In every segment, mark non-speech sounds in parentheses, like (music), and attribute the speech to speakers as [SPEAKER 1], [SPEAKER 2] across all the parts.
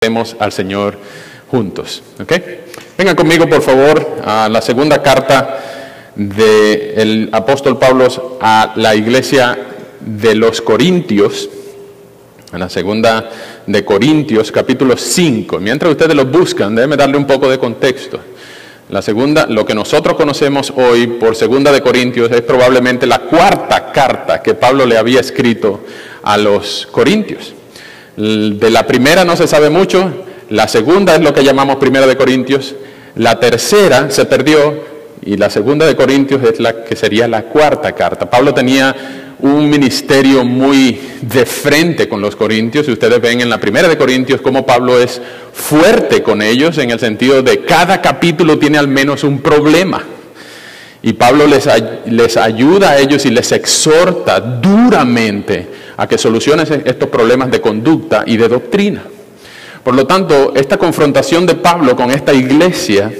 [SPEAKER 1] Demos al Señor juntos. Vengan conmigo, por favor, a la segunda carta del apóstol Pablo a la iglesia de los Corintios, a la segunda de Corintios, capítulo 5. Mientras ustedes lo buscan, déjenme darle un poco de contexto. La segunda, lo que nosotros conocemos hoy por segunda de Corintios es probablemente la cuarta carta que Pablo le había escrito a los Corintios. De la primera no se sabe mucho, la segunda es lo que llamamos primera de Corintios, la tercera se perdió y la segunda de Corintios es la que sería la cuarta carta. Pablo tenía un ministerio muy de frente con los corintios y ustedes ven en la primera de Corintios cómo Pablo es fuerte con ellos en el sentido de cada capítulo tiene al menos un problema. Y Pablo les, les ayuda a ellos y les exhorta duramente a que solucionen estos problemas de conducta y de doctrina. Por lo tanto, esta confrontación de Pablo con esta iglesia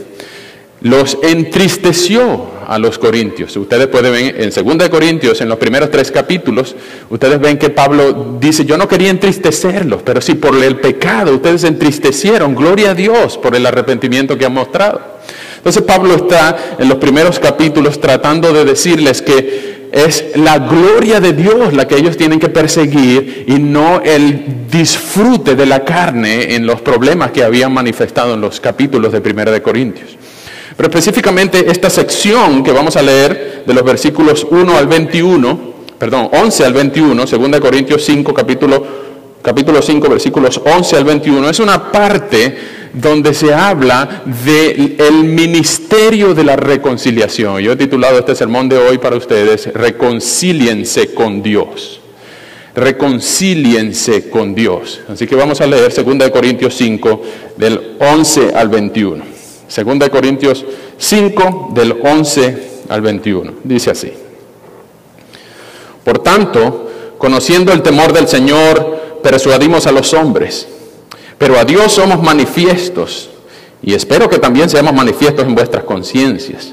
[SPEAKER 1] los entristeció a los corintios. Ustedes pueden ver en 2 Corintios, en los primeros tres capítulos, ustedes ven que Pablo dice, yo no quería entristecerlos, pero si por el pecado ustedes se entristecieron, gloria a Dios por el arrepentimiento que han mostrado. Entonces Pablo está en los primeros capítulos tratando de decirles que es la gloria de Dios la que ellos tienen que perseguir y no el disfrute de la carne en los problemas que habían manifestado en los capítulos de 1 de Corintios. Pero específicamente esta sección que vamos a leer de los versículos 1 al 21, perdón, 11 al 21, 2 Corintios 5, capítulo, capítulo 5, versículos 11 al 21, es una parte donde se habla del ministerio de la reconciliación. Yo he titulado este sermón de hoy para ustedes, Reconcíliense con Dios. Reconcíliense con Dios. Así que vamos a leer 2 Corintios 5, del 11 al 21. 2 Corintios 5, del 11 al 21. Dice así. Por tanto, conociendo el temor del Señor, persuadimos a los hombres pero a Dios somos manifiestos y espero que también seamos manifiestos en vuestras conciencias.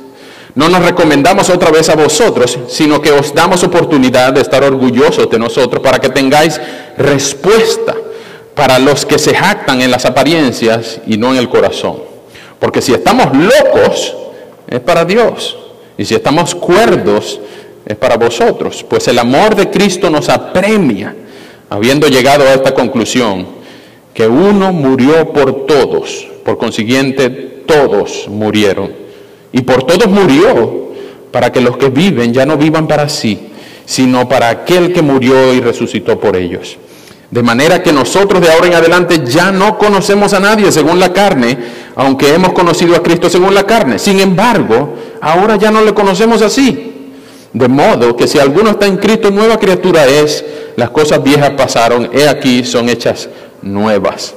[SPEAKER 1] No nos recomendamos otra vez a vosotros, sino que os damos oportunidad de estar orgullosos de nosotros para que tengáis respuesta para los que se jactan en las apariencias y no en el corazón. Porque si estamos locos, es para Dios. Y si estamos cuerdos, es para vosotros. Pues el amor de Cristo nos apremia, habiendo llegado a esta conclusión que uno murió por todos, por consiguiente todos murieron. Y por todos murió, para que los que viven ya no vivan para sí, sino para aquel que murió y resucitó por ellos. De manera que nosotros de ahora en adelante ya no conocemos a nadie según la carne, aunque hemos conocido a Cristo según la carne. Sin embargo, ahora ya no le conocemos así. De modo que si alguno está en Cristo, nueva criatura es, las cosas viejas pasaron, he aquí, son hechas nuevas.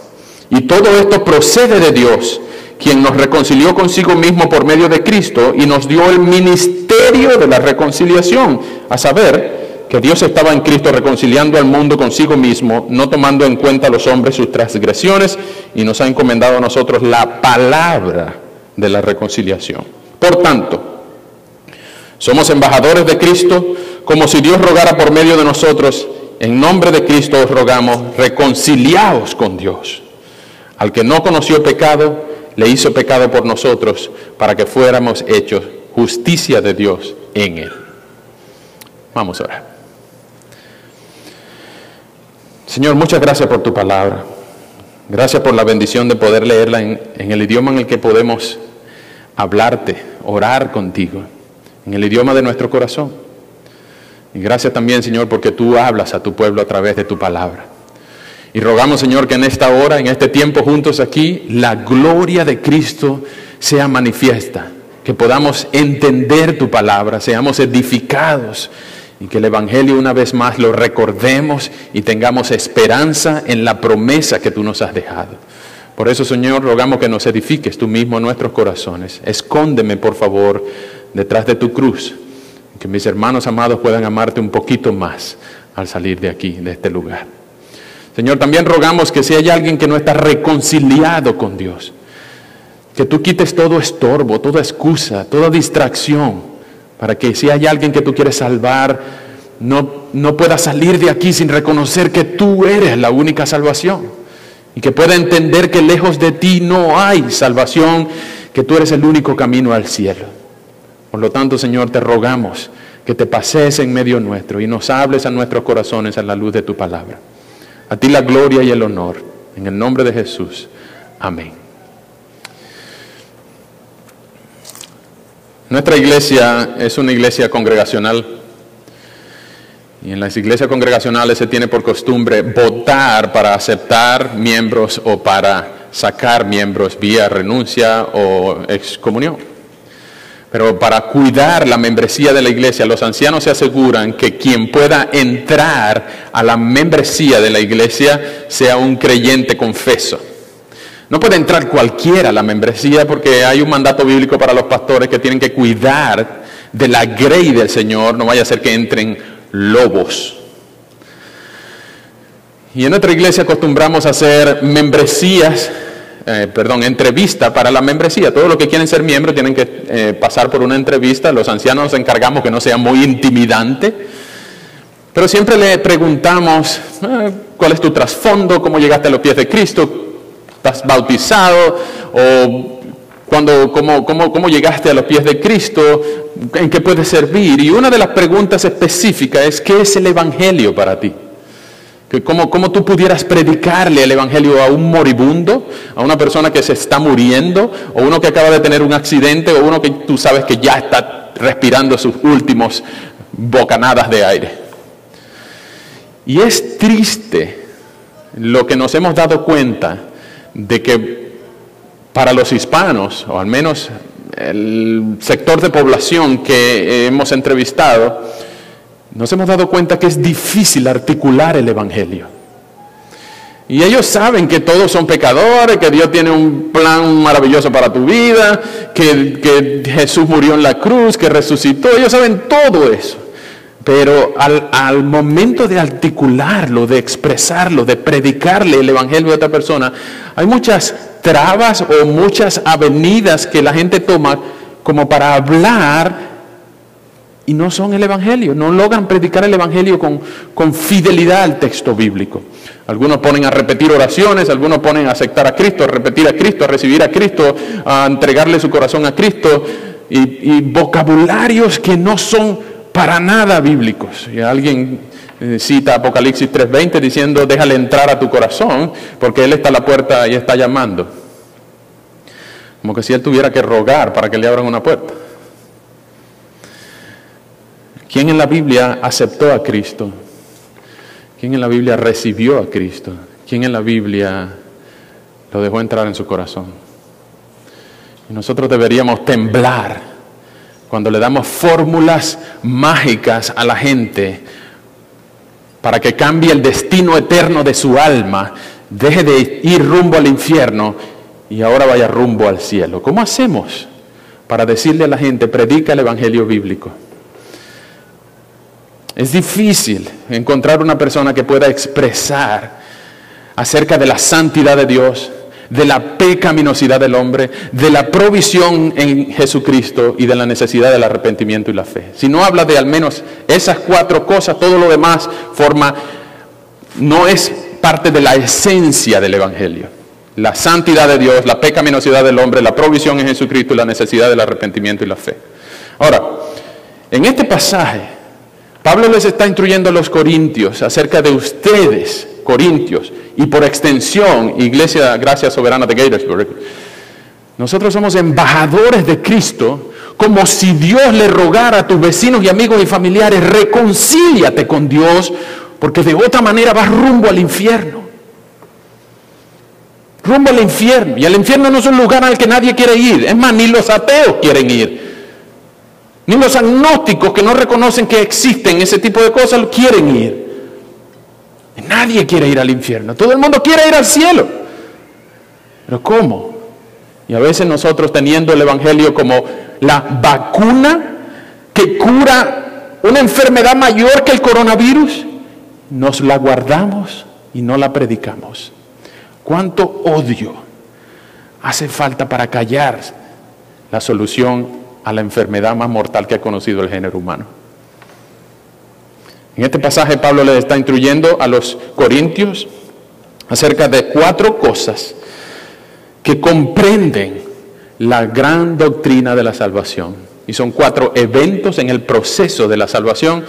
[SPEAKER 1] Y todo esto procede de Dios, quien nos reconcilió consigo mismo por medio de Cristo y nos dio el ministerio de la reconciliación, a saber, que Dios estaba en Cristo reconciliando al mundo consigo mismo, no tomando en cuenta a los hombres sus transgresiones, y nos ha encomendado a nosotros la palabra de la reconciliación. Por tanto, somos embajadores de Cristo, como si Dios rogara por medio de nosotros, en nombre de Cristo os rogamos, reconciliaos con Dios. Al que no conoció pecado, le hizo pecado por nosotros, para que fuéramos hechos justicia de Dios en él. Vamos a orar. Señor, muchas gracias por tu palabra. Gracias por la bendición de poder leerla en, en el idioma en el que podemos hablarte, orar contigo, en el idioma de nuestro corazón. Y gracias también, Señor, porque tú hablas a tu pueblo a través de tu palabra. Y rogamos, Señor, que en esta hora, en este tiempo juntos aquí, la gloria de Cristo sea manifiesta, que podamos entender tu palabra, seamos edificados y que el Evangelio una vez más lo recordemos y tengamos esperanza en la promesa que tú nos has dejado. Por eso, Señor, rogamos que nos edifiques tú mismo en nuestros corazones. Escóndeme, por favor, detrás de tu cruz que mis hermanos amados puedan amarte un poquito más al salir de aquí, de este lugar. Señor, también rogamos que si hay alguien que no está reconciliado con Dios, que tú quites todo estorbo, toda excusa, toda distracción, para que si hay alguien que tú quieres salvar, no, no pueda salir de aquí sin reconocer que tú eres la única salvación y que pueda entender que lejos de ti no hay salvación, que tú eres el único camino al cielo. Por lo tanto, Señor, te rogamos que te pases en medio nuestro y nos hables a nuestros corazones a la luz de tu palabra. A ti la gloria y el honor. En el nombre de Jesús. Amén. Nuestra iglesia es una iglesia congregacional y en las iglesias congregacionales se tiene por costumbre votar para aceptar miembros o para sacar miembros vía renuncia o excomunión. Pero para cuidar la membresía de la iglesia, los ancianos se aseguran que quien pueda entrar a la membresía de la iglesia sea un creyente confeso. No puede entrar cualquiera a la membresía porque hay un mandato bíblico para los pastores que tienen que cuidar de la grey del Señor, no vaya a ser que entren lobos. Y en nuestra iglesia acostumbramos a hacer membresías, eh, perdón, entrevista para la membresía. Todos los que quieren ser miembros tienen que eh, pasar por una entrevista. Los ancianos nos encargamos que no sea muy intimidante. Pero siempre le preguntamos, eh, ¿cuál es tu trasfondo? ¿Cómo llegaste a los pies de Cristo? ¿Estás bautizado? ¿O cuando, cómo, cómo, cómo llegaste a los pies de Cristo? ¿En qué puedes servir? Y una de las preguntas específicas es, ¿qué es el Evangelio para ti? ¿Cómo, ¿Cómo tú pudieras predicarle el Evangelio a un moribundo, a una persona que se está muriendo, o uno que acaba de tener un accidente, o uno que tú sabes que ya está respirando sus últimos bocanadas de aire? Y es triste lo que nos hemos dado cuenta de que para los hispanos, o al menos el sector de población que hemos entrevistado, nos hemos dado cuenta que es difícil articular el Evangelio. Y ellos saben que todos son pecadores, que Dios tiene un plan maravilloso para tu vida, que, Jesús murió en la cruz, que resucitó. Ellos saben todo eso. Pero al, momento de articularlo, de expresarlo, de predicarle el Evangelio a otra persona, hay muchas trabas o muchas avenidas que la gente toma como para hablar y no son el Evangelio, no logran predicar el Evangelio con, con fidelidad al texto bíblico. Algunos ponen a repetir oraciones, algunos ponen a aceptar a Cristo, a repetir a Cristo, a recibir a Cristo, a entregarle su corazón a Cristo, y, y vocabularios que no son para nada bíblicos. Y alguien eh, cita Apocalipsis 3:20 diciendo, déjale entrar a tu corazón, porque Él está a la puerta y está llamando. Como que si Él tuviera que rogar para que le abran una puerta. ¿Quién en la Biblia aceptó a Cristo? ¿Quién en la Biblia recibió a Cristo? ¿Quién en la Biblia lo dejó entrar en su corazón? Y nosotros deberíamos temblar cuando le damos fórmulas mágicas a la gente para que cambie el destino eterno de su alma, deje de ir rumbo al infierno y ahora vaya rumbo al cielo. ¿Cómo hacemos para decirle a la gente, predica el Evangelio bíblico? Es difícil encontrar una persona que pueda expresar acerca de la santidad de Dios, de la pecaminosidad del hombre, de la provisión en Jesucristo y de la necesidad del arrepentimiento y la fe. Si no habla de al menos esas cuatro cosas, todo lo demás forma, no es parte de la esencia del Evangelio. La santidad de Dios, la pecaminosidad del hombre, la provisión en Jesucristo y la necesidad del arrepentimiento y la fe. Ahora, en este pasaje, Pablo les está instruyendo a los corintios acerca de ustedes Corintios y por extensión Iglesia Gracia Soberana de Gaithersburg, nosotros somos embajadores de Cristo, como si Dios le rogara a tus vecinos y amigos y familiares, reconcíliate con Dios, porque de otra manera vas rumbo al infierno. Rumbo al infierno. Y el infierno no es un lugar al que nadie quiere ir. Es más, ni los ateos quieren ir. Ni los agnósticos que no reconocen que existen ese tipo de cosas quieren ir. Nadie quiere ir al infierno, todo el mundo quiere ir al cielo. Pero ¿cómo? Y a veces nosotros teniendo el Evangelio como la vacuna que cura una enfermedad mayor que el coronavirus, nos la guardamos y no la predicamos. ¿Cuánto odio hace falta para callar la solución a la enfermedad más mortal que ha conocido el género humano? En este pasaje Pablo le está instruyendo a los corintios acerca de cuatro cosas que comprenden la gran doctrina de la salvación. Y son cuatro eventos en el proceso de la salvación.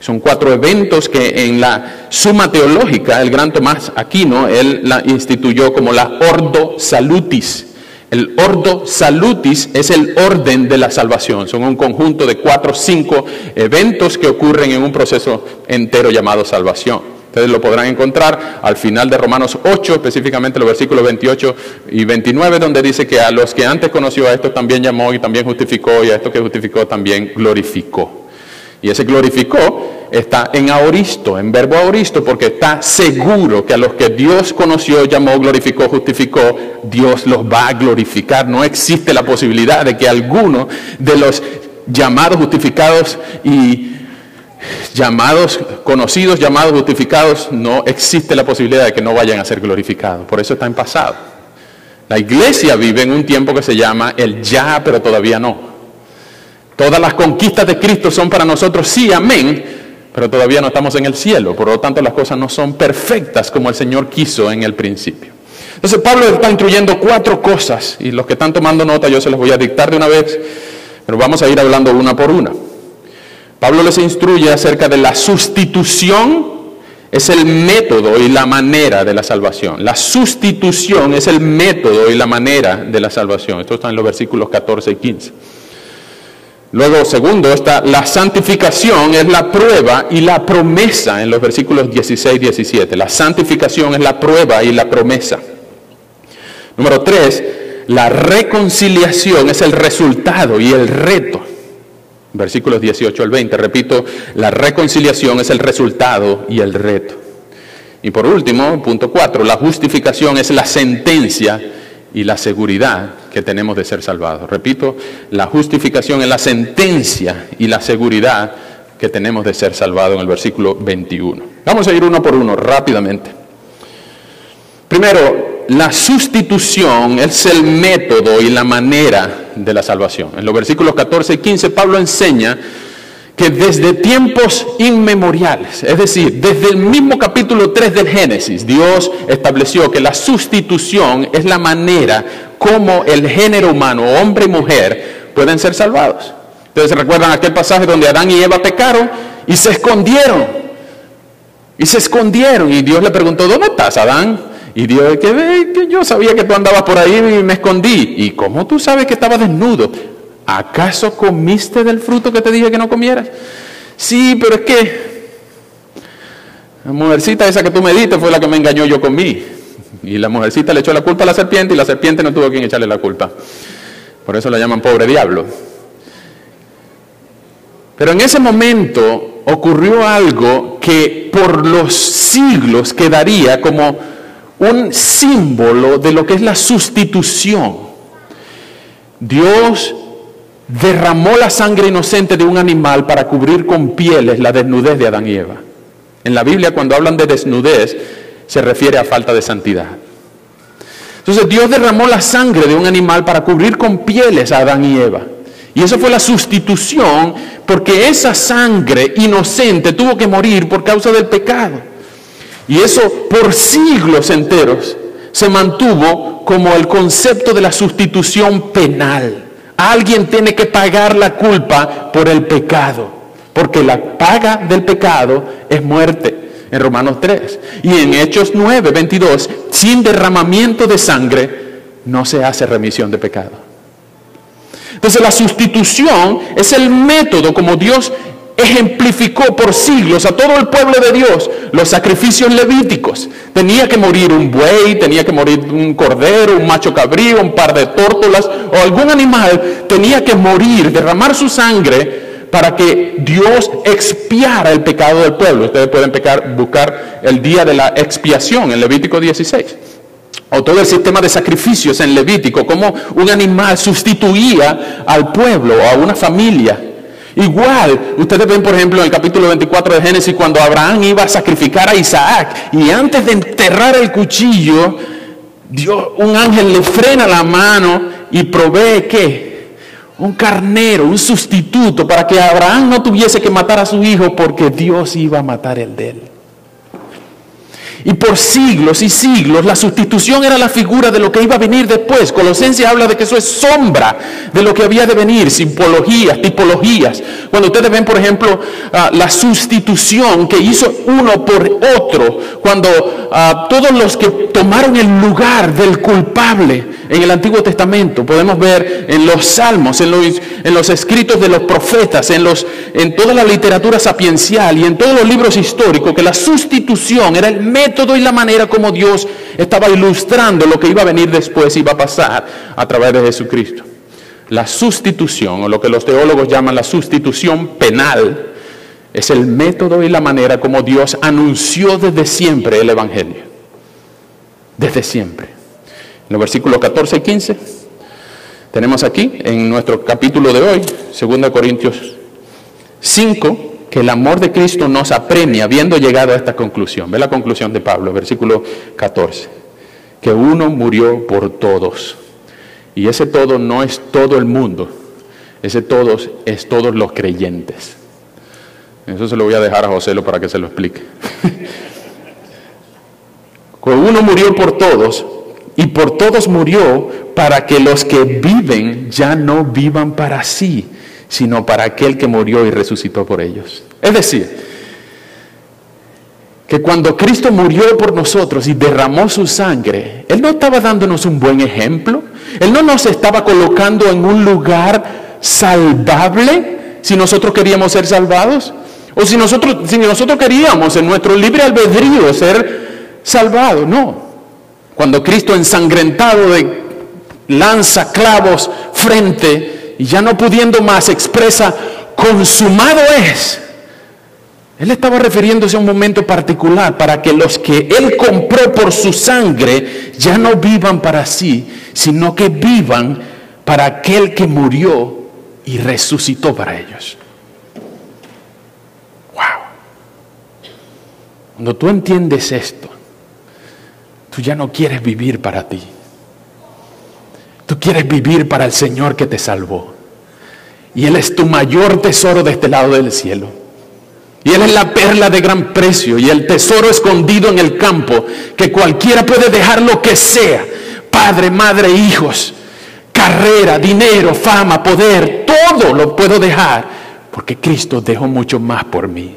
[SPEAKER 1] Son cuatro eventos que en la suma teológica el gran Tomás Aquino, él la instituyó como la ordo salutis. El ordo salutis es el orden de la salvación. Son un conjunto de cuatro o cinco eventos que ocurren en un proceso entero llamado salvación. Ustedes lo podrán encontrar al final de Romanos 8, específicamente los versículos 28 y 29, donde dice que a los que antes conoció a esto también llamó y también justificó y a esto que justificó también glorificó. Y ese glorificó está en aoristo, en verbo aoristo, porque está seguro que a los que Dios conoció, llamó, glorificó, justificó, Dios los va a glorificar. No existe la posibilidad de que alguno de los llamados, justificados y llamados, conocidos, llamados, justificados, no existe la posibilidad de que no vayan a ser glorificados. Por eso está en pasado. La iglesia vive en un tiempo que se llama el ya, pero todavía no. Todas las conquistas de Cristo son para nosotros, sí, amén, pero todavía no estamos en el cielo. Por lo tanto, las cosas no son perfectas como el Señor quiso en el principio. Entonces, Pablo está instruyendo cuatro cosas, y los que están tomando nota yo se los voy a dictar de una vez, pero vamos a ir hablando una por una. Pablo les instruye acerca de la sustitución, es el método y la manera de la salvación. La sustitución es el método y la manera de la salvación. Esto está en los versículos 14 y 15. Luego, segundo, está la santificación es la prueba y la promesa en los versículos 16 y 17. La santificación es la prueba y la promesa. Número tres, la reconciliación es el resultado y el reto versículos 18 al 20. Repito, la reconciliación es el resultado y el reto. Y por último, punto 4, la justificación es la sentencia y la seguridad que tenemos de ser salvados. Repito, la justificación es la sentencia y la seguridad que tenemos de ser salvados en el versículo 21. Vamos a ir uno por uno rápidamente. Primero, la sustitución es el método y la manera de la salvación. En los versículos 14 y 15 Pablo enseña que desde tiempos inmemoriales, es decir, desde el mismo capítulo 3 del Génesis, Dios estableció que la sustitución es la manera como el género humano, hombre y mujer, pueden ser salvados. Ustedes recuerdan aquel pasaje donde Adán y Eva pecaron y se escondieron. Y se escondieron. Y Dios le preguntó, ¿dónde estás, Adán? Y Dios, que, que yo sabía que tú andabas por ahí y me escondí. ¿Y cómo tú sabes que estaba desnudo? ¿Acaso comiste del fruto que te dije que no comieras? Sí, pero es que la mujercita esa que tú me diste fue la que me engañó, yo comí. Y la mujercita le echó la culpa a la serpiente y la serpiente no tuvo quien echarle la culpa. Por eso la llaman pobre diablo. Pero en ese momento ocurrió algo que por los siglos quedaría como un símbolo de lo que es la sustitución. Dios derramó la sangre inocente de un animal para cubrir con pieles la desnudez de Adán y Eva. En la Biblia cuando hablan de desnudez se refiere a falta de santidad. Entonces Dios derramó la sangre de un animal para cubrir con pieles a Adán y Eva. Y eso fue la sustitución porque esa sangre inocente tuvo que morir por causa del pecado. Y eso por siglos enteros se mantuvo como el concepto de la sustitución penal. Alguien tiene que pagar la culpa por el pecado, porque la paga del pecado es muerte, en Romanos 3. Y en Hechos 9, 22, sin derramamiento de sangre no se hace remisión de pecado. Entonces la sustitución es el método como Dios ejemplificó por siglos a todo el pueblo de Dios los sacrificios levíticos. Tenía que morir un buey, tenía que morir un cordero, un macho cabrío, un par de tórtolas o algún animal, tenía que morir, derramar su sangre para que Dios expiara el pecado del pueblo. Ustedes pueden buscar el día de la expiación en Levítico 16 o todo el sistema de sacrificios en Levítico, como un animal sustituía al pueblo a una familia Igual, ustedes ven por ejemplo en el capítulo 24 de Génesis cuando Abraham iba a sacrificar a Isaac y antes de enterrar el cuchillo, Dios, un ángel le frena la mano y provee qué? Un carnero, un sustituto para que Abraham no tuviese que matar a su hijo porque Dios iba a matar el de él. Y por siglos y siglos la sustitución era la figura de lo que iba a venir después. Colosenses habla de que eso es sombra de lo que había de venir, simbologías, tipologías. Cuando ustedes ven, por ejemplo, ah, la sustitución que hizo uno por otro, cuando ah, todos los que tomaron el lugar del culpable en el Antiguo Testamento, podemos ver en los salmos, en los, escritos de los profetas, en, los, en toda la literatura sapiencial y en todos los libros históricos, que la sustitución era el método todo y la manera como Dios estaba ilustrando lo que iba a venir después, iba a pasar a través de Jesucristo. La sustitución, o lo que los teólogos llaman la sustitución penal, es el método y la manera como Dios anunció desde siempre el Evangelio. Desde siempre. En los versículos 14 y 15 tenemos aquí, en nuestro capítulo de hoy, 2 Corintios 5, que el amor de Cristo nos apremia habiendo llegado a esta conclusión. Ve la conclusión de Pablo, versículo 14. Que uno murió por todos. Y ese todo no es todo el mundo. Ese todos es todos los creyentes. Eso se lo voy a dejar a José para que se lo explique. (laughs) que uno murió por todos y por todos murió para que los que viven ya no vivan para sí, sino para aquel que murió y resucitó por ellos. Es decir, que cuando Cristo murió por nosotros y derramó su sangre, Él no estaba dándonos un buen ejemplo, Él no nos estaba colocando en un lugar salvable si nosotros queríamos ser salvados, o si nosotros, si nosotros queríamos en nuestro libre albedrío ser salvados, no. Cuando Cristo ensangrentado de lanza clavos frente y ya no pudiendo más expresa, consumado es. Él estaba refiriéndose a un momento particular para que los que Él compró por su sangre ya no vivan para sí, sino que vivan para aquel que murió y resucitó para ellos. Wow. Cuando tú entiendes esto, tú ya no quieres vivir para ti. Tú quieres vivir para el Señor que te salvó. Y Él es tu mayor tesoro de este lado del cielo. Y Él es la perla de gran precio y el tesoro escondido en el campo que cualquiera puede dejar lo que sea. Padre, madre, hijos, carrera, dinero, fama, poder, todo lo puedo dejar porque Cristo dejó mucho más por mí.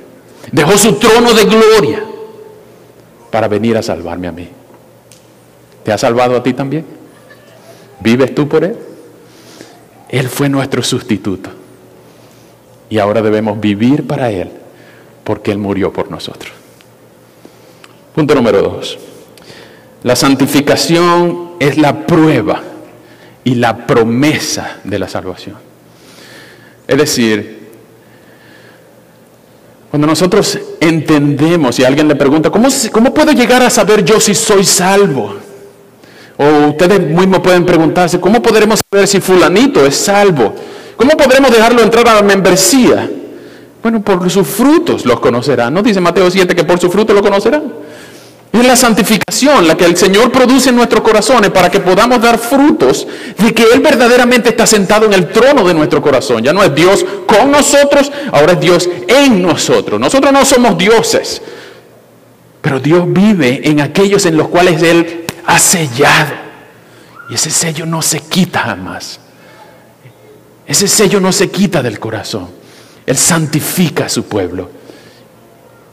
[SPEAKER 1] Dejó su trono de gloria para venir a salvarme a mí. ¿Te ha salvado a ti también? ¿Vives tú por Él? Él fue nuestro sustituto. Y ahora debemos vivir para Él, porque Él murió por nosotros. Punto número dos. La santificación es la prueba y la promesa de la salvación. Es decir, cuando nosotros entendemos y alguien le pregunta, ¿cómo, ¿cómo puedo llegar a saber yo si soy salvo? O ustedes mismos pueden preguntarse, ¿cómo podremos saber si fulanito es salvo? ¿Cómo podremos dejarlo entrar a la membresía? Bueno, por sus frutos los conocerán. ¿No dice Mateo 7 que por sus frutos lo conocerán? Es la santificación la que el Señor produce en nuestros corazones para que podamos dar frutos de que Él verdaderamente está sentado en el trono de nuestro corazón. Ya no es Dios con nosotros, ahora es Dios en nosotros. Nosotros no somos dioses, pero Dios vive en aquellos en los cuales Él ha sellado. Y ese sello no se quita jamás. Ese sello no se quita del corazón. Él santifica a su pueblo.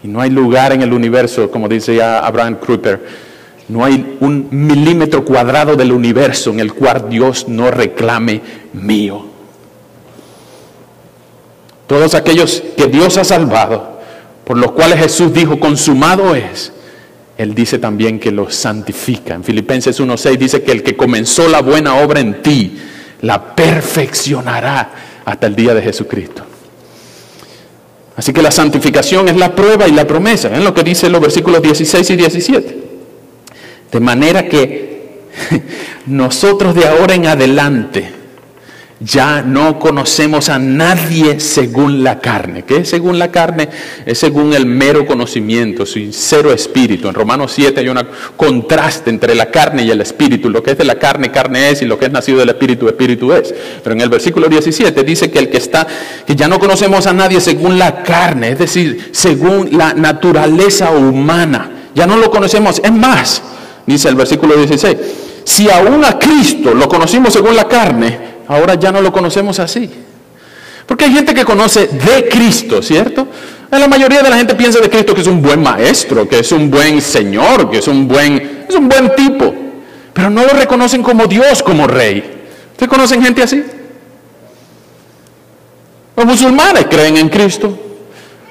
[SPEAKER 1] Y no hay lugar en el universo, como dice ya Abraham Kruger, no hay un milímetro cuadrado del universo en el cual Dios no reclame mío. Todos aquellos que Dios ha salvado, por los cuales Jesús dijo, consumado es, él dice también que lo santifica. En Filipenses 1.6 dice que el que comenzó la buena obra en ti, la perfeccionará hasta el día de Jesucristo. Así que la santificación es la prueba y la promesa. Es lo que dice los versículos 16 y 17. De manera que (laughs) nosotros de ahora en adelante, ya no conocemos a nadie según la carne. ¿Qué es según la carne? Es según el mero conocimiento, sincero espíritu. En Romanos 7 hay un contraste entre la carne y el espíritu. Lo que es de la carne, carne es, y lo que es nacido del espíritu, espíritu es. Pero en el versículo 17 dice que el que está, que ya no conocemos a nadie según la carne, es decir, según la naturaleza humana ya no lo conocemos. Es más, dice el versículo 16, si aún a Cristo lo conocimos según la carne, ahora ya no lo conocemos así. Porque hay gente que conoce de Cristo, ¿cierto? La mayoría de la gente piensa de Cristo que es un buen maestro, que es un buen señor, que es un buen, es un buen tipo. Pero no lo reconocen como Dios, como rey. ¿Ustedes conocen gente así? Los musulmanes creen en Cristo.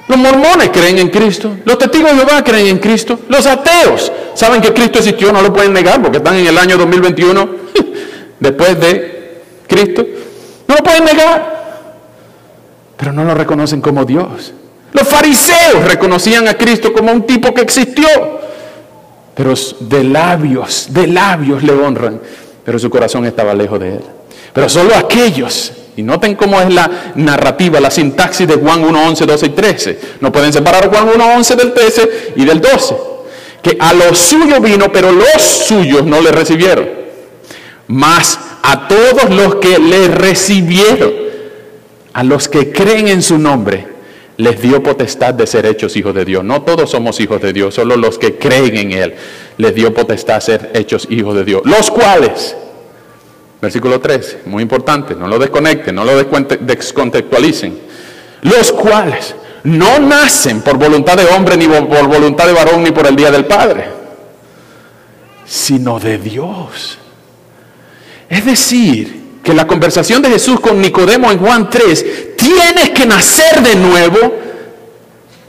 [SPEAKER 1] Los mormones creen en Cristo. Los testigos de Jehová creen en Cristo. Los ateos saben que Cristo existió, no lo pueden negar porque están en el año 2021 (laughs) después de Cristo. No lo pueden negar. Pero no lo reconocen como Dios. Los fariseos reconocían a Cristo como un tipo que existió. Pero de labios, de labios le honran. Pero su corazón estaba lejos de él. Pero solo aquellos y noten cómo es la narrativa, la sintaxis de Juan 1, 11, 12 y 13. No pueden separar Juan 1, 11 del 13 y del 12. Que a los suyos vino, pero los suyos no le recibieron. Mas a todos los que le recibieron, a los que creen en su nombre, les dio potestad de ser hechos hijos de Dios. No todos somos hijos de Dios, solo los que creen en Él les dio potestad de ser hechos hijos de Dios. Los cuales Versículo 13, muy importante, no lo desconecten, no lo descontextualicen. Los cuales no nacen por voluntad de hombre, ni por voluntad de varón, ni por el día del Padre, sino de Dios. Es decir, que la conversación de Jesús con Nicodemo en Juan 3, tienes que nacer de nuevo,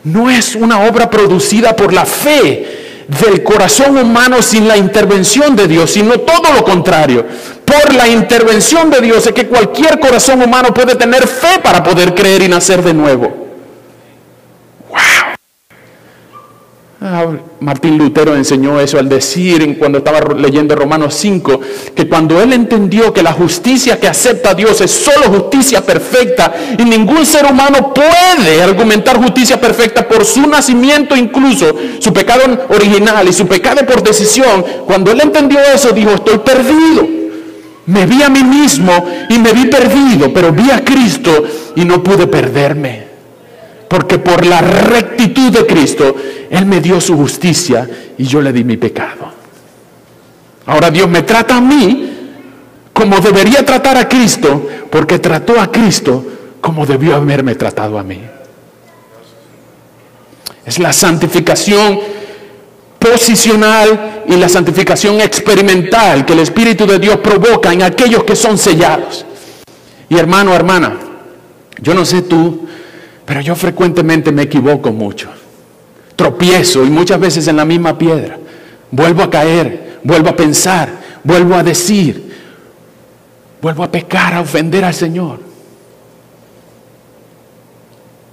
[SPEAKER 1] no es una obra producida por la fe del corazón humano sin la intervención de Dios, sino todo lo contrario. Por la intervención de Dios es que cualquier corazón humano puede tener fe para poder creer y nacer de nuevo. Ah, Martín Lutero enseñó eso al decir cuando estaba leyendo Romanos 5, que cuando él entendió que la justicia que acepta Dios es solo justicia perfecta y ningún ser humano puede argumentar justicia perfecta por su nacimiento incluso, su pecado original y su pecado por decisión, cuando él entendió eso dijo, estoy perdido. Me vi a mí mismo y me vi perdido, pero vi a Cristo y no pude perderme. Porque por la rectitud de Cristo, Él me dio su justicia y yo le di mi pecado. Ahora Dios me trata a mí como debería tratar a Cristo, porque trató a Cristo como debió haberme tratado a mí. Es la santificación posicional y la santificación experimental que el Espíritu de Dios provoca en aquellos que son sellados. Y hermano, hermana, yo no sé tú, pero yo frecuentemente me equivoco mucho. Tropiezo y muchas veces en la misma piedra. Vuelvo a caer, vuelvo a pensar, vuelvo a decir, vuelvo a pecar, a ofender al Señor.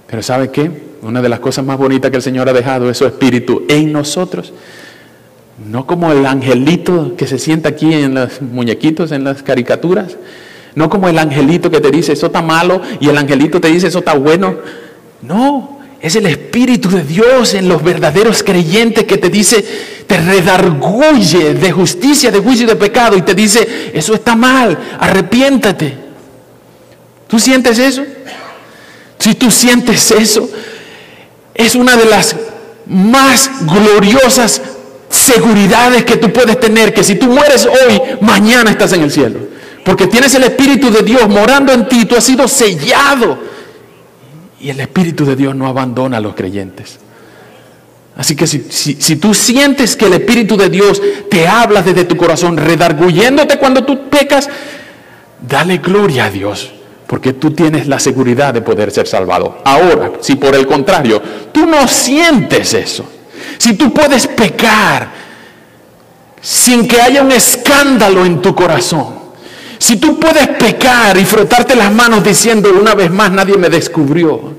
[SPEAKER 1] Pero ¿sabe qué? Una de las cosas más bonitas que el Señor ha dejado es su espíritu en nosotros. No como el angelito que se sienta aquí en los muñequitos, en las caricaturas, no como el angelito que te dice, eso está malo, y el angelito te dice, eso está bueno. No, es el Espíritu de Dios en los verdaderos creyentes que te dice, te redarguye de justicia, de juicio y de pecado, y te dice, eso está mal, arrepiéntate. ¿Tú sientes eso? Si tú sientes eso, es una de las más gloriosas seguridades que tú puedes tener, que si tú mueres hoy, mañana estás en el cielo. Porque tienes el Espíritu de Dios morando en ti, tú has sido sellado. Y el Espíritu de Dios no abandona a los creyentes. Así que si, si, tú sientes que el Espíritu de Dios te habla desde tu corazón, redarguyéndote cuando tú pecas, dale gloria a Dios, porque tú tienes la seguridad de poder ser salvado. Ahora, si por el contrario, tú no sientes eso, si tú puedes pecar sin que haya un escándalo en tu corazón, si tú puedes pecar y frotarte las manos diciendo una vez más nadie me descubrió.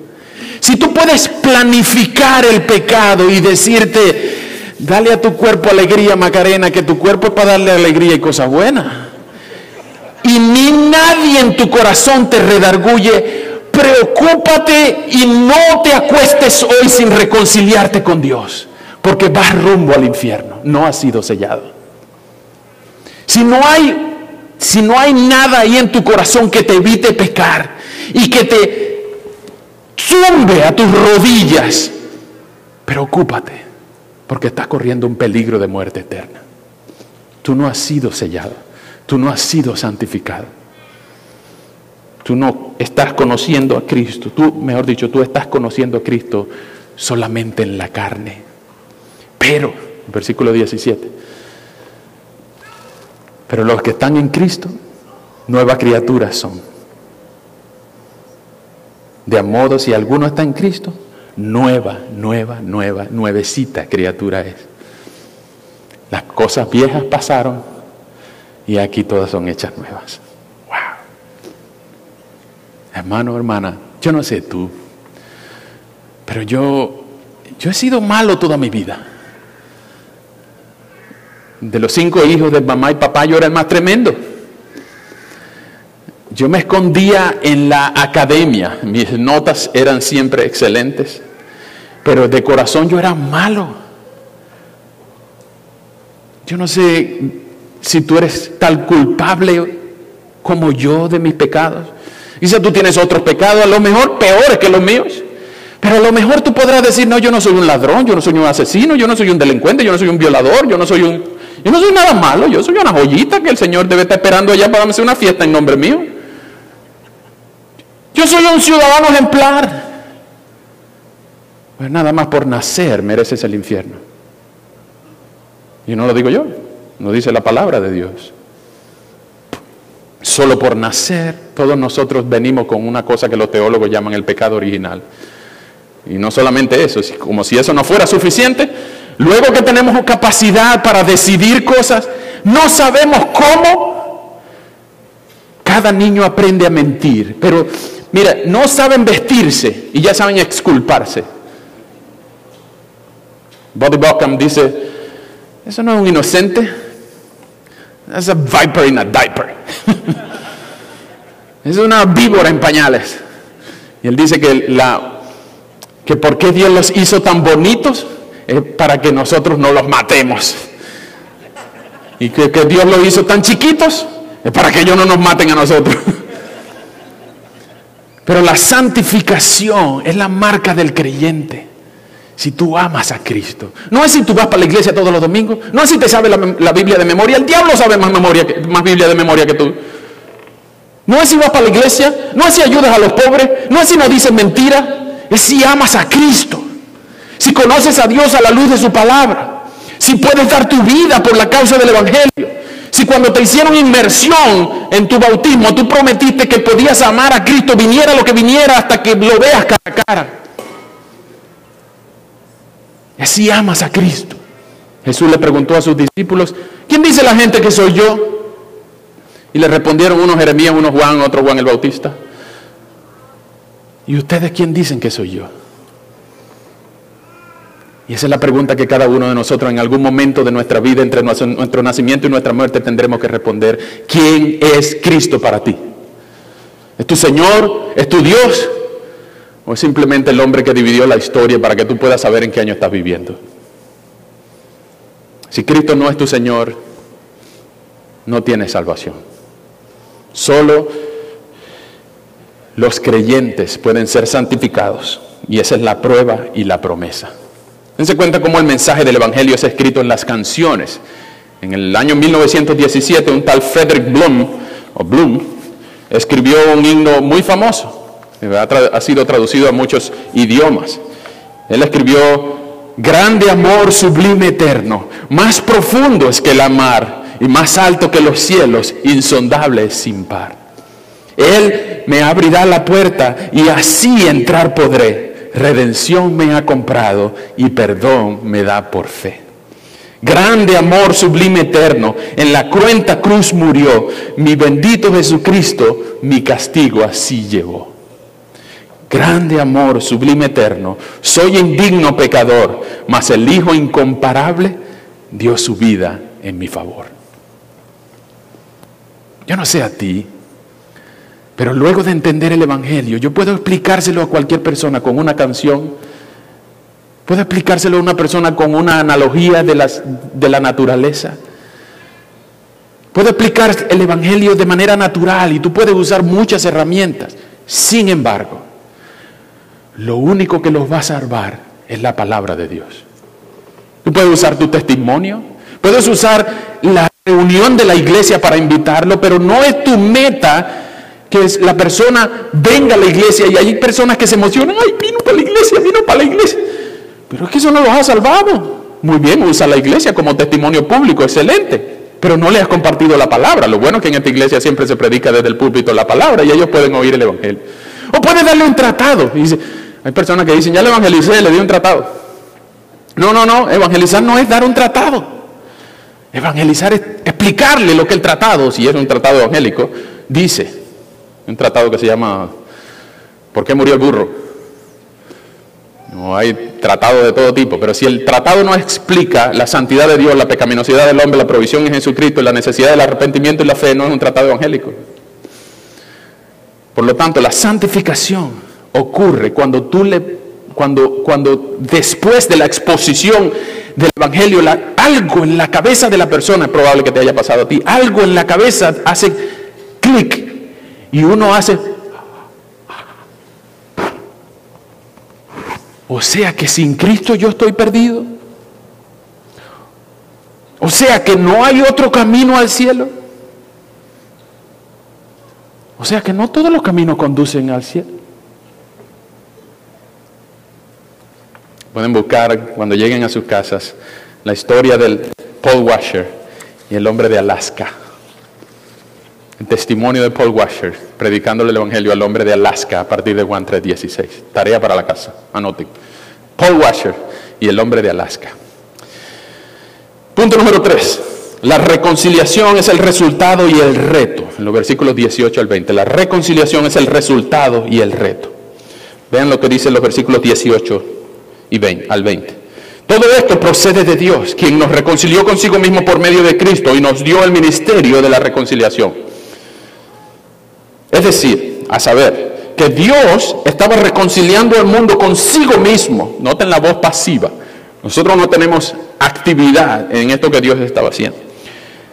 [SPEAKER 1] Si tú puedes planificar el pecado y decirte, dale a tu cuerpo alegría, Macarena, que tu cuerpo es para darle alegría y cosas buenas. Y ni nadie en tu corazón te redarguye, preocúpate y no te acuestes hoy sin reconciliarte con Dios, porque vas rumbo al infierno, no has sido sellado. Si no hay si no hay nada ahí en tu corazón que te evite pecar y que te zumbe a tus rodillas, preocúpate, porque estás corriendo un peligro de muerte eterna. Tú no has sido sellado, tú no has sido santificado. Tú no estás conociendo a Cristo, tú, mejor dicho, tú estás conociendo a Cristo solamente en la carne. Pero, versículo 17, pero los que están en Cristo, nuevas criaturas son. De modo, si alguno está en Cristo, nueva, nueva, nueva, nuevecita criatura es. Las cosas viejas pasaron y aquí todas son hechas nuevas. Wow. Hermano, hermana, yo no sé tú, pero yo, yo he sido malo toda mi vida. De los cinco hijos de mamá y papá, yo era el más tremendo. Yo me escondía en la academia, mis notas eran siempre excelentes, pero de corazón yo era malo. Yo no sé si tú eres tal culpable como yo de mis pecados. Si tú tienes otros pecados, a lo mejor peores que los míos. Pero a lo mejor tú podrás decir, no, yo no soy un ladrón, yo no soy un asesino, yo no soy un delincuente, yo no soy un violador, yo no soy un... Yo no soy nada malo, yo soy una joyita que el Señor debe estar esperando allá para hacer una fiesta en nombre mío. Yo soy un ciudadano ejemplar. Pues nada más por nacer mereces el infierno. Y no lo digo yo, no dice la palabra de Dios. Solo por nacer, todos nosotros venimos con una cosa que los teólogos llaman el pecado original. Y no solamente eso, como si eso no fuera suficiente, luego que tenemos capacidad para decidir cosas, no sabemos cómo. Cada niño aprende a mentir, pero Mira, no saben vestirse y ya saben exculparse. Bobby Buckham dice, eso no es un inocente, es a viper in a diaper. (laughs) es una víbora en pañales. Y él dice que, la, que por qué Dios los hizo tan bonitos es para que nosotros no los matemos. Y que, que Dios los hizo tan chiquitos es para que ellos no nos maten a nosotros. (laughs) Pero la santificación es la marca del creyente. Si tú amas a Cristo. No es si tú vas para la iglesia todos los domingos. No es si te sabes la, Biblia de memoria. El diablo sabe más, memoria más Biblia de memoria que tú. No es si vas para la iglesia. No es si ayudas a los pobres. No es si no dices mentira. Es si amas a Cristo. Si conoces a Dios a la luz de su palabra. Si puedes dar tu vida por la causa del Evangelio. Si cuando te hicieron inmersión en tu bautismo, tú prometiste que podías amar a Cristo, viniera lo que viniera hasta que lo veas cara a cara. Así amas a Cristo. Jesús le preguntó a sus discípulos, ¿quién dice la gente que soy yo? Y le respondieron unos Jeremías, unos Juan, otro Juan el Bautista. ¿Y ustedes quién dicen que soy yo? Y esa es la pregunta que cada uno de nosotros en algún momento de nuestra vida, entre nuestro nacimiento y nuestra muerte, tendremos que responder. ¿Quién es Cristo para ti? ¿Es tu Señor? ¿Es tu Dios? ¿O es simplemente el hombre que dividió la historia para que tú puedas saber en qué año estás viviendo? Si Cristo no es tu Señor, no tienes salvación. Solo los creyentes pueden ser santificados. Y esa es la prueba y la promesa. Dense cuenta cómo el mensaje del Evangelio es escrito en las canciones. En el año 1917, un tal Frederick Bloom, o Bloom, escribió un himno muy famoso. Ha sido traducido a muchos idiomas. Él escribió, grande amor sublime eterno, más profundo es que la mar y más alto que los cielos, insondable sin par. Él me abrirá la puerta y así entrar podré redención me ha comprado y perdón me da por fe. Grande amor sublime eterno, en la cruenta cruz murió, mi bendito Jesucristo mi castigo así llevó. Grande amor sublime eterno, soy indigno pecador, mas el Hijo incomparable dio su vida en mi favor. Yo no sé a ti, pero luego de entender el Evangelio, yo puedo explicárselo a cualquier persona con una canción, puedo explicárselo a una persona con una analogía de, de la naturaleza. Puedo explicar el Evangelio de manera natural y tú puedes usar muchas herramientas. Sin embargo, lo único que los va a salvar es la palabra de Dios. Tú puedes usar tu testimonio, puedes usar la reunión de la iglesia para invitarlo, pero no es tu meta que es la persona venga a la iglesia y hay personas que se emocionan, ay, vino para la iglesia, vino para la iglesia. Pero es que eso no los ha salvado. Muy bien, usa la iglesia como testimonio público, excelente. Pero no le has compartido la palabra. Lo bueno es que en esta iglesia siempre se predica desde el púlpito la palabra y ellos pueden oír el evangelio. O puede darle un tratado. dice, hay personas que dicen, ya le evangelicé, le di un tratado. No, no, no, evangelizar no es dar un tratado. Evangelizar es explicarle lo que el tratado, si es un tratado evangélico, dice. Un tratado que se llama ¿Por qué murió el burro? No hay tratado de todo tipo, pero si el tratado no explica la santidad de Dios, la pecaminosidad del hombre, la provisión en Jesucristo, la necesidad del arrepentimiento y la fe, no es un tratado evangélico. Por lo tanto, la santificación ocurre cuando tú le, cuando, cuando después de la exposición del Evangelio, algo en la cabeza de la persona, es probable que te haya pasado a ti, algo en la cabeza hace clic y uno hace... O sea que sin Cristo yo estoy perdido. O sea que no hay otro camino al cielo. O sea que no todos los caminos conducen al cielo. Pueden buscar cuando lleguen a sus casas la historia del Paul Washer y el hombre de Alaska testimonio de Paul Washer, predicándole el Evangelio al hombre de Alaska a partir de Juan 3.16. Tarea para la casa, anoten. Paul Washer y el hombre de Alaska. Punto número 3. La reconciliación es el resultado y el reto. En los versículos 18 al 20. La reconciliación es el resultado y el reto. Vean lo que dicen los versículos 18 y 20, al 20. Todo esto procede de Dios, quien nos reconcilió consigo mismo por medio de Cristo y nos dio el ministerio de la reconciliación. Es decir, a saber, que Dios estaba reconciliando el mundo consigo mismo. Noten la voz pasiva. Nosotros no tenemos actividad en esto que Dios estaba haciendo.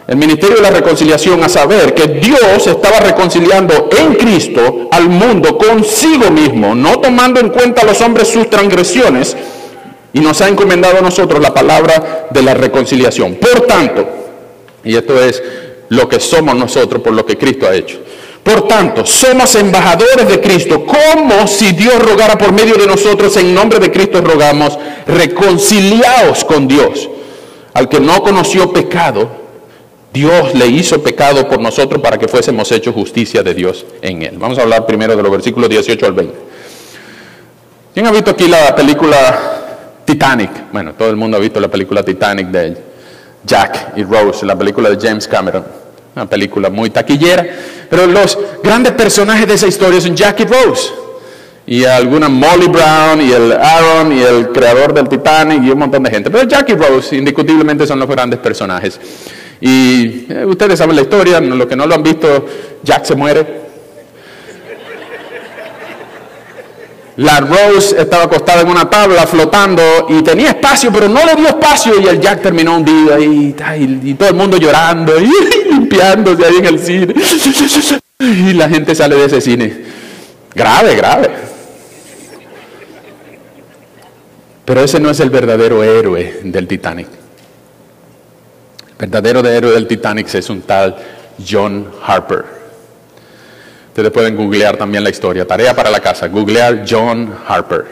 [SPEAKER 1] El ministerio de la reconciliación, a saber que Dios estaba reconciliando en Cristo al mundo consigo mismo, no tomando en cuenta a los hombres sus transgresiones, y nos ha encomendado a nosotros la palabra de la reconciliación. Por tanto, y esto es lo que somos nosotros por lo que Cristo ha hecho. Por tanto, somos embajadores de Cristo, como si Dios rogara por medio de nosotros, en nombre de Cristo rogamos, reconciliaos con Dios. Al que no conoció pecado, Dios le hizo pecado por nosotros para que fuésemos hechos justicia de Dios en él. Vamos a hablar primero de los versículos 18 al 20. ¿Quién ha visto aquí la película Titanic? Bueno, todo el mundo ha visto la película Titanic de Jack y Rose, la película de James Cameron. Una película muy taquillera. Pero los grandes personajes de esa historia son Jackie Rose. Y alguna Molly Brown y el Aaron y el creador del Titanic y un montón de gente. Pero Jackie Rose indiscutiblemente son los grandes personajes. Y eh, ustedes saben la historia, los que no lo han visto, Jack se muere. La Rose estaba acostada en una tabla flotando y tenía espacio, pero no le dio espacio y el Jack terminó hundido y, y, y todo el mundo llorando y (laughs) limpiándose ahí en el cine. (laughs) Y la gente sale de ese cine. Grave, grave. Pero ese no es el verdadero héroe del Titanic. El verdadero héroe del Titanic es un tal John Harper. Ustedes pueden googlear también la historia. Tarea para la casa, googlear John Harper.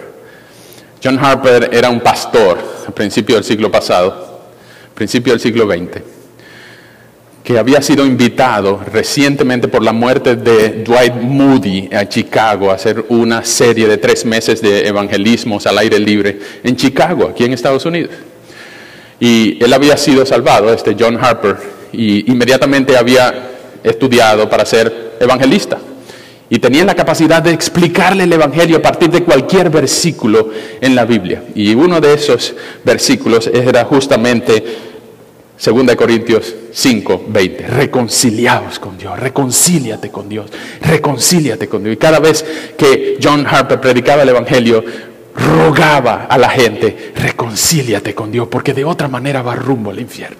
[SPEAKER 1] John Harper era un pastor a principio del siglo pasado, principio del siglo XX, que había sido invitado recientemente por la muerte de Dwight Moody a Chicago a hacer una serie de tres meses de evangelismos al aire libre en Chicago, aquí en Estados Unidos. Y él había sido salvado, este John Harper, y inmediatamente había estudiado para ser evangelista y tenían la capacidad de explicarle el Evangelio a partir de cualquier versículo en la Biblia. Y uno de esos versículos era justamente 2 Corintios 5, 20. Reconciliaos con Dios, reconcíliate con Dios, reconcíliate con Dios. Y cada vez que John Harper predicaba el Evangelio, rogaba a la gente, reconcíliate con Dios, porque de otra manera va rumbo al infierno.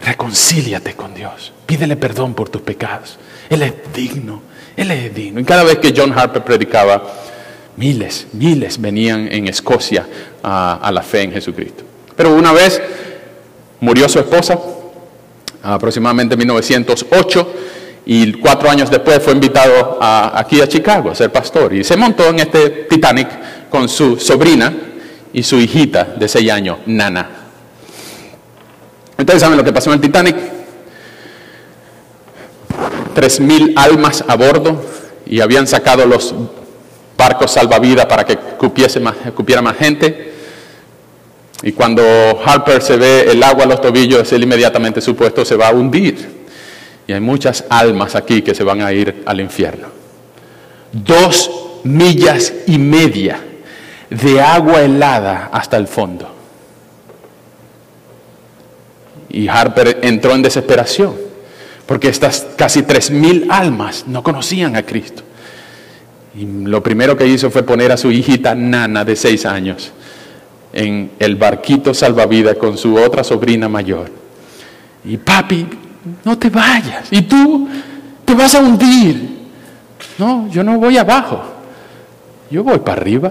[SPEAKER 1] Reconcíliate con Dios, pídele perdón por tus pecados. Él es digno, Él es digno. Y cada vez que John Harper predicaba, Miles, miles venían en Escocia a, la fe en Jesucristo. Pero una vez murió su esposa, aproximadamente en 1908, y cuatro años después fue invitado aquí a Chicago a ser pastor y se montó en este Titanic con su sobrina y su hijita de seis años, Nana. Ustedes saben lo que pasó en el Titanic. Tres mil almas a bordo y habían sacado los barcos salvavidas para que cupiese cupiera más gente. Y cuando Harper se ve el agua a los tobillos, él inmediatamente supuesto se va a hundir. Y hay muchas almas aquí que se van a ir al infierno. Dos millas y media de agua helada hasta el fondo. Y Harper entró en desesperación, porque estas casi tres mil almas no conocían a Cristo. Y lo primero que hizo fue poner a su hijita Nana de seis años en el barquito salvavidas con su otra sobrina mayor. Y papi, no te vayas. Y tú te vas a hundir. No, yo no voy abajo. Yo voy para arriba.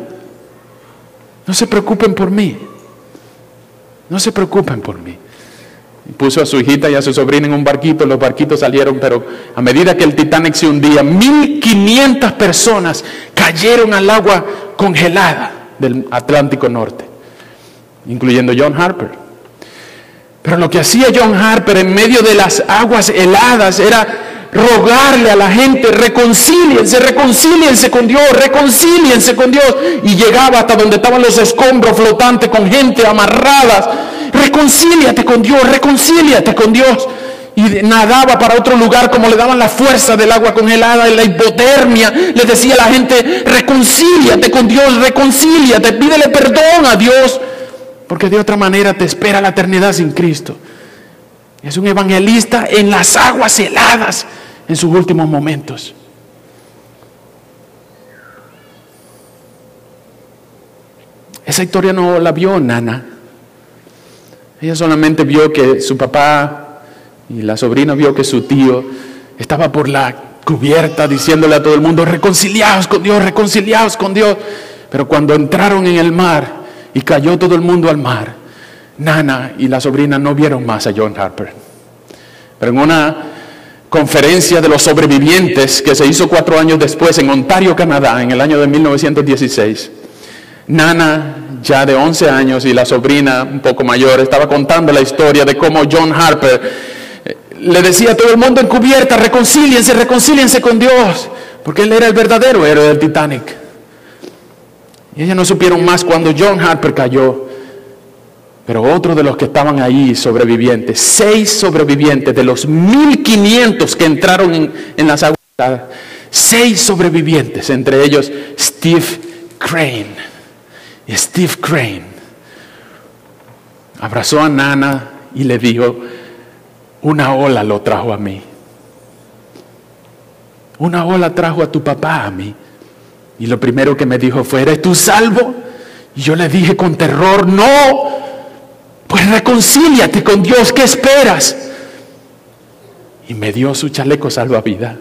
[SPEAKER 1] No se preocupen por mí. No se preocupen por mí. Puso a su hijita y a su sobrina en un barquito, los barquitos salieron, pero a medida que el Titanic se hundía, 1500 personas cayeron al agua congelada del Atlántico Norte, incluyendo John Harper. Pero lo que hacía John Harper en medio de las aguas heladas era rogarle a la gente, reconcíliense, reconcíliense con Dios, reconcíliense con Dios. Y llegaba hasta donde estaban los escombros flotantes con gente amarradas. Reconcíliate con Dios, reconcíliate con Dios. Y nadaba para otro lugar como le daban la fuerza del agua congelada y la hipotermia. Le decía a la gente, reconcíliate con Dios, reconcíliate, pídele perdón a Dios porque de otra manera te espera la eternidad sin Cristo. Es un evangelista en las aguas heladas en sus últimos momentos. Esa historia no la vio Nana. Ella solamente vio que su papá y la sobrina vio que su tío estaba por la cubierta diciéndole a todo el mundo, reconciliados con Dios, reconciliados con Dios. Pero cuando entraron en el mar, y cayó todo el mundo al mar. Nana y la sobrina no vieron más a John Harper. Pero en una conferencia de los sobrevivientes que se hizo cuatro años después en Ontario, Canadá, en el año de 1916, Nana, ya de 11 años, y la sobrina un poco mayor, estaba contando la historia de cómo John Harper eh, le decía a todo el mundo encubierta, reconcíliense, reconcíliense con Dios, porque él era el verdadero héroe del Titanic. Y ellas no supieron más cuando John Harper cayó. Pero otro de los que estaban ahí, sobrevivientes, seis sobrevivientes de los 1500 que entraron en, las aguas, seis sobrevivientes, entre ellos Steve Crane. Steve Crane abrazó a Nana y le dijo, una ola lo trajo a mí. Una ola trajo a tu papá a mí. Y lo primero que me dijo fue, ¿eres tú salvo? Y yo le dije con terror, no, pues reconcíliate con Dios, ¿qué esperas? Y me dio su chaleco salvavidas.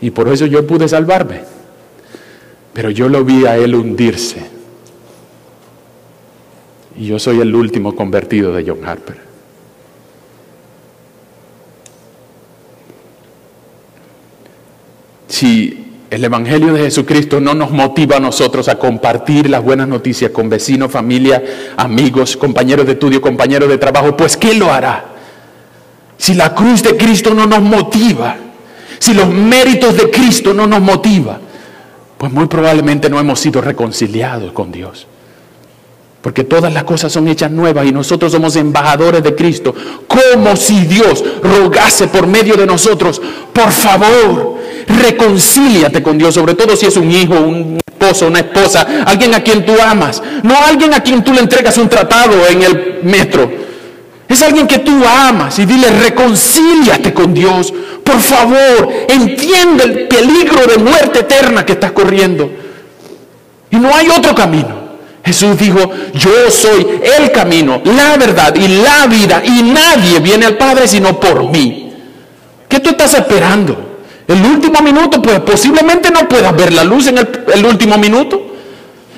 [SPEAKER 1] Y por eso yo pude salvarme. Pero yo lo vi a él hundirse. Y yo soy el último convertido de John Harper. si el Evangelio de Jesucristo no nos motiva a nosotros a compartir las buenas noticias con vecinos, familia, amigos, compañeros de estudio, compañeros de trabajo, pues ¿qué lo hará? Si la cruz de Cristo no nos motiva, si los méritos de Cristo no nos motiva, pues muy probablemente no hemos sido reconciliados con Dios. Porque todas las cosas son hechas nuevas y nosotros somos embajadores de Cristo. Como si Dios rogase por medio de nosotros, por favor, reconcíliate con Dios, sobre todo si es un hijo, un esposo, una esposa, alguien a quien tú amas, no alguien a quien tú le entregas un tratado en el metro. Es alguien que tú amas y dile, reconcíliate con Dios. Por favor, entiende el peligro de muerte eterna que estás corriendo. Y no hay otro camino. Jesús dijo, yo soy el camino, la verdad y la vida y nadie viene al Padre sino por mí. ¿Qué tú estás esperando? El último minuto, pues posiblemente no puedas ver la luz en el, el último minuto.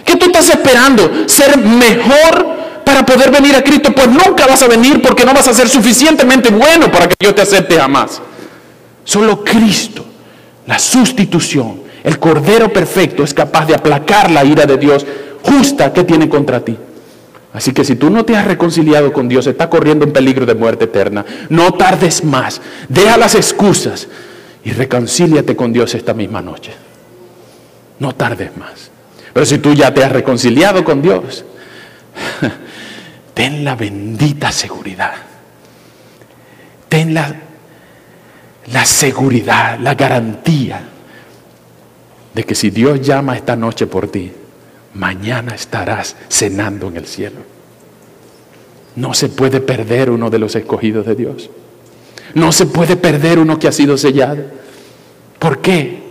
[SPEAKER 1] ¿Qué tú estás esperando? ¿Ser mejor para poder venir a Cristo? Pues nunca vas a venir porque no vas a ser suficientemente bueno para que Dios te acepte jamás. Solo Cristo, la sustitución, el Cordero Perfecto, es capaz de aplacar la ira de Dios justa que tiene contra ti. Así que si tú no te has reconciliado con Dios, está corriendo un peligro de muerte eterna. No tardes más. Deja las excusas y reconcíliate con Dios esta misma noche. No tardes más. Pero si tú ya te has reconciliado con Dios, (laughs) ten la bendita seguridad. Ten la, la seguridad, la garantía de que si Dios llama esta noche por ti, mañana estarás cenando en el cielo. No se puede perder uno de los escogidos de Dios. No se puede perder uno que ha sido sellado. ¿Por qué?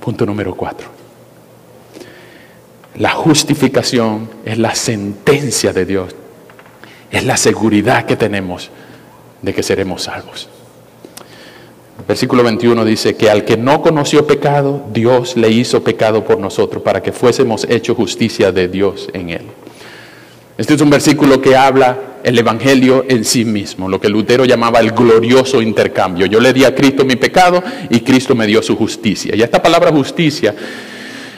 [SPEAKER 1] Punto número cuatro. La justificación es la sentencia de Dios. Es la seguridad que tenemos de que seremos salvos. Versículo 21 dice que al que no conoció pecado, Dios le hizo pecado por nosotros para que fuésemos hecho justicia de Dios en él. Este es un versículo que habla el Evangelio en sí mismo, lo que Lutero llamaba el glorioso intercambio. Yo le di a Cristo mi pecado y Cristo me dio su justicia. Y esta palabra justicia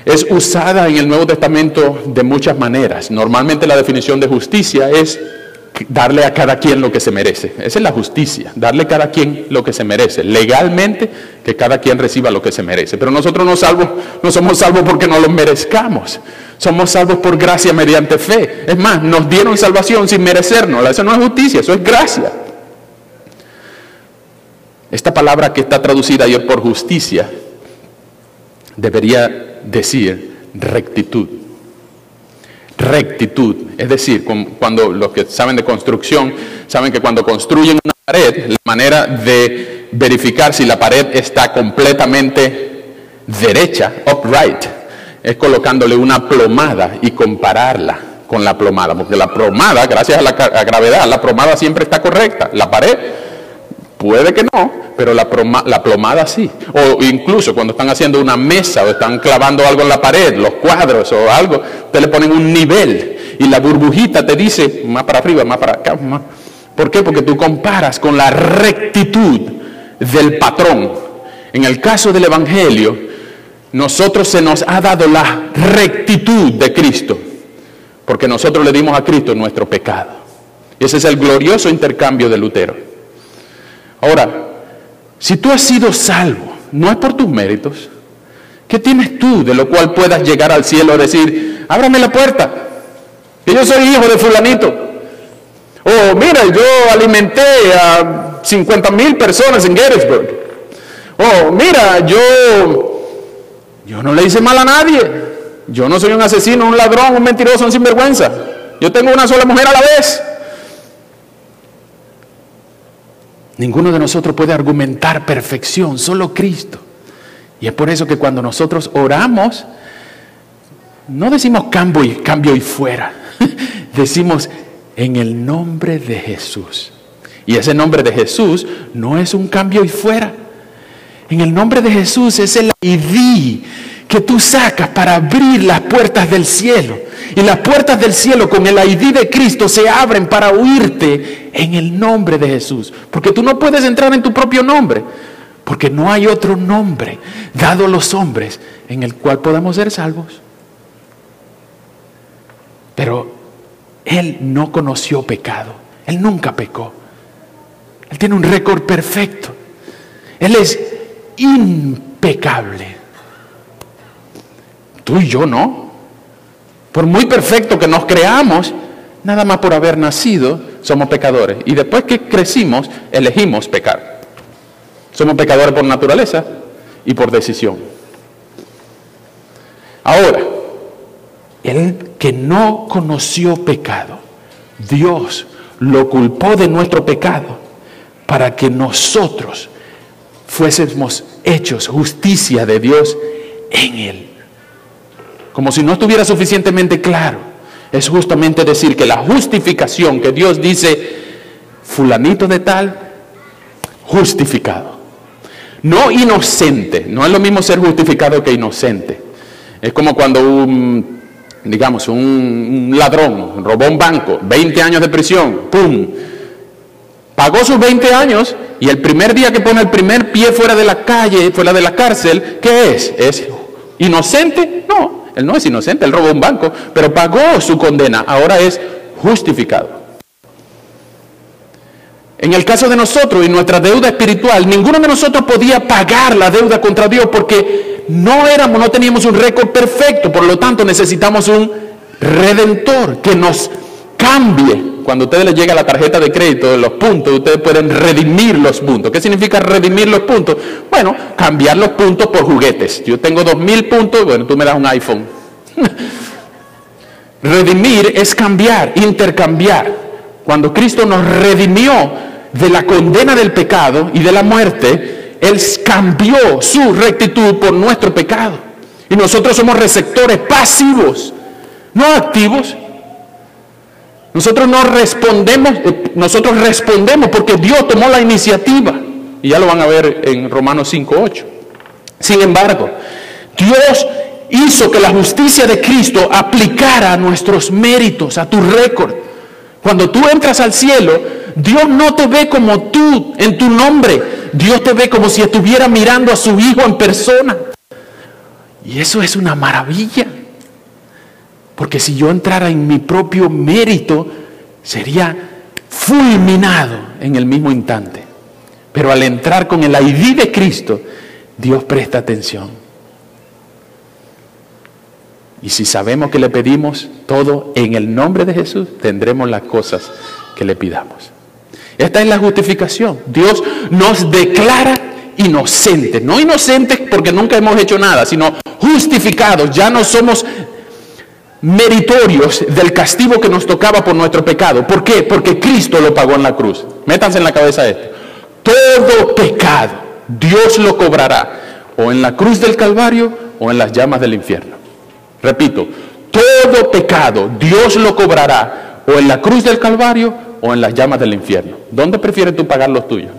[SPEAKER 1] es usada en el Nuevo Testamento de muchas maneras. Normalmente la definición de justicia es darle a cada quien lo que se merece. Esa es la justicia, darle a cada quien lo que se merece. Legalmente, que cada quien reciba lo que se merece. Pero nosotros no, no somos salvos porque no lo merezcamos. Somos salvos por gracia mediante fe. Es más, nos dieron salvación sin merecernos. Eso no es justicia, eso es gracia. Esta palabra que está traducida ayer por justicia debería decir rectitud rectitud. Es decir, cuando los que saben de construcción saben que cuando construyen una pared, la manera de verificar si la pared está completamente derecha, upright, es colocándole una plomada y compararla con la plomada, porque la plomada, gracias a la gravedad, la plomada siempre está correcta. La pared Puede que no, pero la, plomada sí. O incluso cuando están haciendo una mesa o están clavando algo en la pared, los cuadros o algo, te le ponen un nivel y la burbujita te dice más para arriba, más para acá. Más. ¿Por qué? Porque tú comparas con la rectitud del patrón. En el caso del Evangelio, nosotros se nos ha dado la rectitud de Cristo, porque nosotros le dimos a Cristo nuestro pecado. Ese es el glorioso intercambio de Lutero. Ahora, si tú has sido salvo, no es por tus méritos, ¿qué tienes tú de lo cual puedas llegar al cielo a decir, ábrame la puerta, que yo soy hijo de fulanito? O mira, yo alimenté a 50 mil personas en Gettysburg. O mira, yo, yo no le hice mal a nadie. Yo no soy un asesino, un ladrón, un mentiroso, un sinvergüenza. Yo tengo una sola mujer a la vez. Ninguno de nosotros puede argumentar perfección, solo Cristo. Y es por eso que cuando nosotros oramos, no decimos cambio y, cambio y fuera, (laughs) decimos en el nombre de Jesús. Y ese nombre de Jesús no es un cambio y fuera. En el nombre de Jesús es el ID que tú sacas para abrir las puertas del cielo. Y las puertas del cielo con el ID de Cristo se abren para oírte en el nombre de Jesús. Porque tú no puedes entrar en tu propio nombre. Porque no hay otro nombre dado los hombres en el cual podamos ser salvos. Pero Él no conoció pecado. Él nunca pecó. Él tiene un récord perfecto. Él es impecable. Tú y yo no. Por muy perfecto que nos creamos, nada más por haber nacido, somos pecadores. Y después que crecimos, elegimos pecar. Somos pecadores por naturaleza y por decisión. Ahora, el que no conoció pecado, Dios lo culpó de nuestro pecado para que nosotros fuésemos hechos justicia de Dios en él como si no estuviera suficientemente claro, es justamente decir que la justificación que Dios dice, fulanito de tal, justificado. No inocente, no es lo mismo ser justificado que inocente. Es como cuando un, digamos, un, ladrón robó un banco, 20 años de prisión, ¡pum! Pagó sus 20 años y el primer día que pone el primer pie fuera de la calle, fuera de la cárcel, ¿qué es? ¿Es inocente? No, él no es inocente, él robó un banco, pero pagó su condena, ahora es justificado. En el caso de nosotros y nuestra deuda espiritual, ninguno de nosotros podía pagar la deuda contra Dios porque no éramos, no teníamos un récord perfecto, por lo tanto necesitamos un redentor que nos cambie. Cuando a ustedes les llega la tarjeta de crédito de los puntos, ustedes pueden redimir los puntos. ¿Qué significa redimir los puntos? Bueno, cambiar los puntos por juguetes. Yo tengo dos mil puntos, bueno, tú me das un iPhone. (laughs) redimir es cambiar, intercambiar. Cuando Cristo nos redimió, de la condena del pecado y de la muerte, Él cambió su rectitud por nuestro pecado. Y nosotros somos receptores pasivos, no activos. Nosotros no respondemos, eh, nosotros respondemos porque Dios tomó la iniciativa. Y ya lo van a ver en Romanos 5.8. Sin embargo, Dios hizo que la justicia de Cristo aplicara a nuestros méritos, a tu récord. Cuando tú entras al cielo, Dios no te ve como tú, en tu nombre. Dios te ve como si estuviera mirando a su Hijo en persona. Y eso es una maravilla. Porque si yo entrara en mi propio mérito, sería fulminado en el mismo instante. Pero al entrar con el ID de Cristo, Dios presta atención. Y si sabemos que le pedimos todo en el nombre de Jesús, tendremos las cosas que le pidamos. Esta es la justificación. Dios nos declara inocentes, no inocentes porque nunca hemos hecho nada, sino justificados. Ya no somos meritorios del castigo que nos tocaba por nuestro pecado. ¿Por qué? Porque Cristo lo pagó en la cruz. Métanse en la cabeza esto. Todo pecado Dios lo cobrará o en la cruz del Calvario o en las llamas del infierno. Repito, todo pecado Dios lo cobrará o en la cruz del Calvario o en las llamas del infierno? ¿Dónde prefieres tú pagar los tuyos?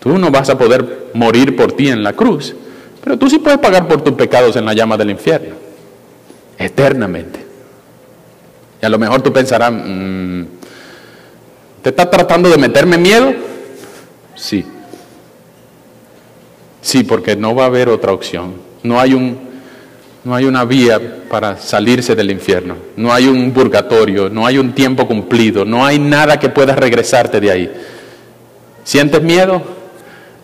[SPEAKER 1] Tú no vas a poder morir por ti en la cruz, pero tú sí puedes pagar por tus pecados en la llama del infierno, eternamente. Y a lo mejor tú pensarás, mm, ¿te estás tratando de meterme miedo? Sí. Sí, porque no va a haber otra opción. No hay un no hay una vía para salirse del infierno. No hay un purgatorio, no hay un tiempo cumplido, no hay nada que pueda regresarte de ahí. ¿Sientes miedo?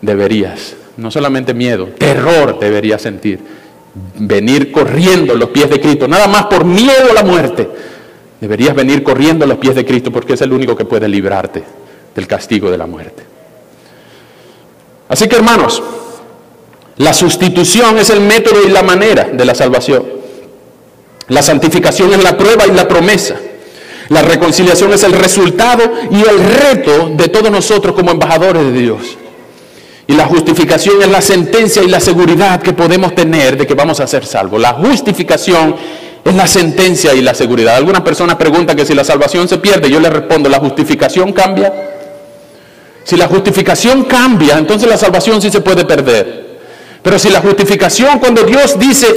[SPEAKER 1] Deberías. No solamente miedo, terror deberías sentir. Venir corriendo a los pies de Cristo, nada más por miedo a la muerte. Deberías venir corriendo a los pies de Cristo porque es el único que puede librarte del castigo de la muerte. Así que hermanos, la sustitución es el método y la manera de la salvación. La santificación es la prueba y la promesa. La reconciliación es el resultado y el reto de todos nosotros como embajadores de Dios. Y la justificación es la sentencia y la seguridad que podemos tener de que vamos a ser salvos. La justificación es la sentencia y la seguridad. Algunas personas preguntan que si la salvación se pierde, yo les respondo, ¿la justificación cambia? Si la justificación cambia, entonces la salvación sí se puede perder. Pero si la justificación, cuando Dios dice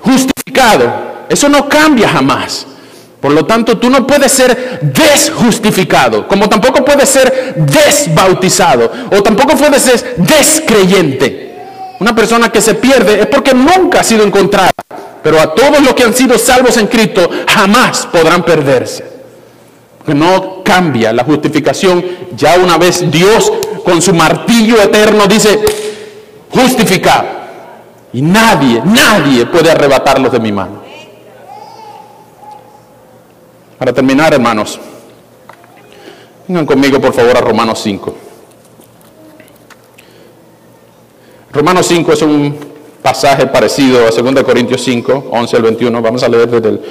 [SPEAKER 1] justificado, eso no cambia jamás. Por lo tanto, tú no puedes ser desjustificado, como tampoco puedes ser desbautizado, o tampoco puedes ser descreyente. Una persona que se pierde es porque nunca ha sido encontrada. Pero a todos los que han sido salvos en Cristo jamás podrán perderse. No cambia la justificación. Ya una vez Dios con su martillo eterno dice, justificado. Y nadie, nadie puede arrebatarlos de mi mano. Para terminar, hermanos, vengan conmigo por favor a Romanos 5. Romanos 5 es un pasaje parecido a 2 Corintios 5, 11 al 21. Vamos a leer desde el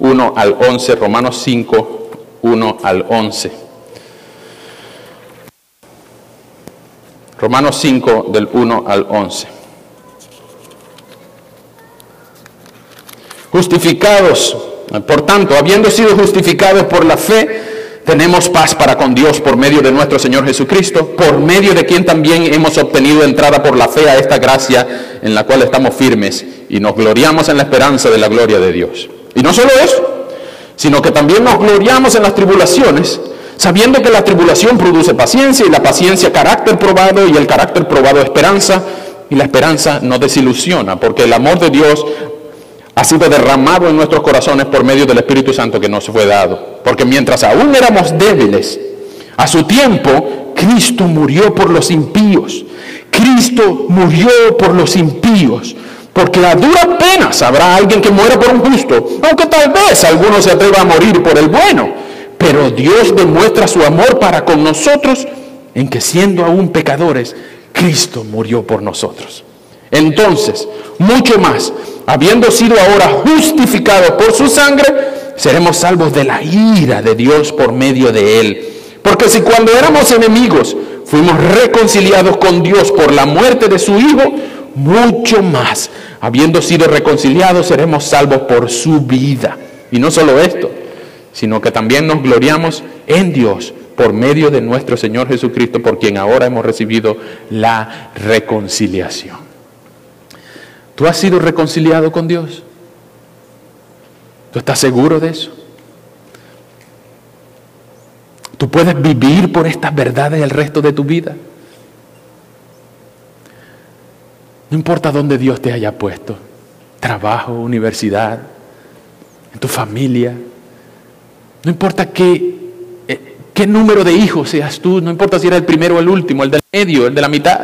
[SPEAKER 1] 1 al 11, Romanos 5, 1 al 11. Romanos 5 del 1 al 11. Justificados, por tanto, habiendo sido justificados por la fe, tenemos paz para con Dios por medio de nuestro Señor Jesucristo, por medio de quien también hemos obtenido entrada por la fe a esta gracia en la cual estamos firmes y nos gloriamos en la esperanza de la gloria de Dios. Y no solo eso, sino que también nos gloriamos en las tribulaciones, sabiendo que la tribulación produce paciencia y la paciencia carácter probado y el carácter probado esperanza y la esperanza no desilusiona, porque el amor de Dios ha sido derramado en nuestros corazones por medio del Espíritu Santo que nos fue dado. Porque mientras aún éramos débiles, a su tiempo, Cristo murió por los impíos. Cristo murió por los impíos. Porque a dura pena habrá alguien que muera por un justo, aunque tal vez alguno se atreva a morir por el bueno. Pero Dios demuestra su amor para con nosotros en que siendo aún pecadores, Cristo murió por nosotros. Entonces, mucho más, habiendo sido ahora justificados por su sangre, seremos salvos de la ira de Dios por medio de él. Porque si cuando éramos enemigos fuimos reconciliados con Dios por la muerte de su Hijo, mucho más, habiendo sido reconciliados, seremos salvos por su vida. Y no solo esto, sino que también nos gloriamos en Dios por medio de nuestro Señor Jesucristo, por quien ahora hemos recibido la reconciliación. ¿Tú has sido reconciliado con Dios? ¿Tú estás seguro de eso? ¿Tú puedes vivir por estas verdades el resto de tu vida? No importa dónde Dios te haya puesto, trabajo, universidad, en tu familia, no importa qué qué número de hijos seas tú, no importa si eres el primero o el último, el del medio, el de la mitad.